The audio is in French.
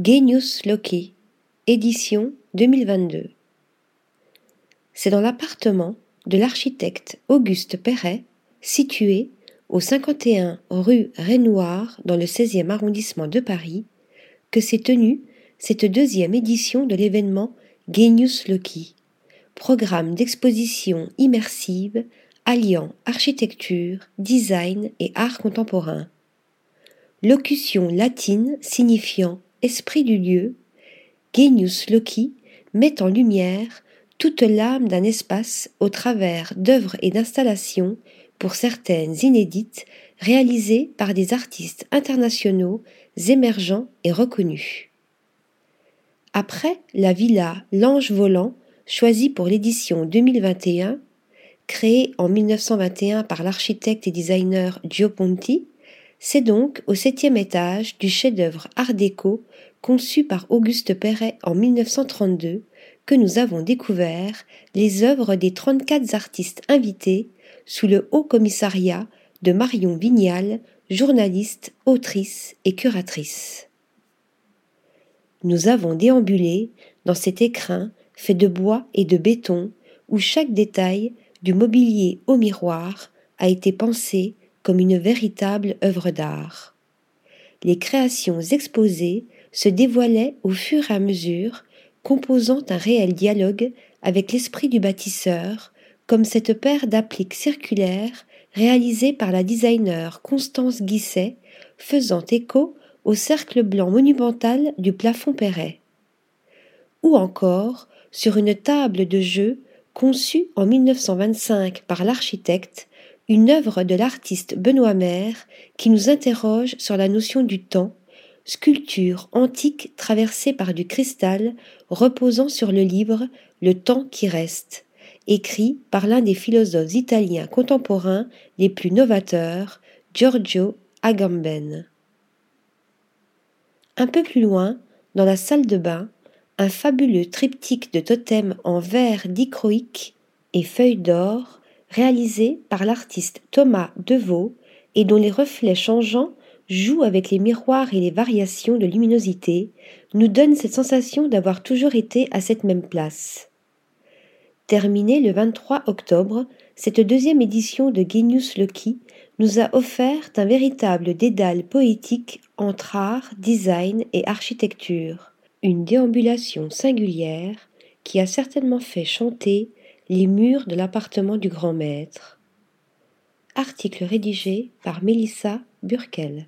Genius Loki, édition 2022. C'est dans l'appartement de l'architecte Auguste Perret, situé au 51 rue Renoir dans le 16e arrondissement de Paris, que s'est tenue cette deuxième édition de l'événement Genius Loki, programme d'exposition immersive alliant architecture, design et art contemporain. Locution latine signifiant esprit du lieu, Genius Loci met en lumière toute l'âme d'un espace au travers d'œuvres et d'installations, pour certaines inédites, réalisées par des artistes internationaux émergents et reconnus. Après la villa L'Ange Volant, choisie pour l'édition 2021, créée en 1921 par l'architecte et designer Gio Ponti, c'est donc au septième étage du chef-d'œuvre Art déco conçu par Auguste Perret en 1932 que nous avons découvert les œuvres des 34 artistes invités sous le haut commissariat de Marion Vignal, journaliste, autrice et curatrice. Nous avons déambulé dans cet écrin fait de bois et de béton où chaque détail, du mobilier au miroir, a été pensé une véritable œuvre d'art. Les créations exposées se dévoilaient au fur et à mesure, composant un réel dialogue avec l'esprit du bâtisseur, comme cette paire d'appliques circulaires réalisée par la designer Constance Guisset, faisant écho au cercle blanc monumental du plafond Perret. Ou encore sur une table de jeu conçue en 1925 par l'architecte une œuvre de l'artiste Benoît Maire qui nous interroge sur la notion du temps, sculpture antique traversée par du cristal reposant sur le livre Le temps qui reste, écrit par l'un des philosophes italiens contemporains les plus novateurs, Giorgio Agamben. Un peu plus loin, dans la salle de bain, un fabuleux triptyque de totems en verre dichroïque et feuilles d'or réalisé par l'artiste Thomas Deveau et dont les reflets changeants jouent avec les miroirs et les variations de luminosité, nous donne cette sensation d'avoir toujours été à cette même place. Terminée le 23 octobre, cette deuxième édition de Genius Loki nous a offert un véritable dédale poétique entre art, design et architecture, une déambulation singulière qui a certainement fait chanter les murs de l'appartement du grand maître. Article rédigé par Mélissa Burkel.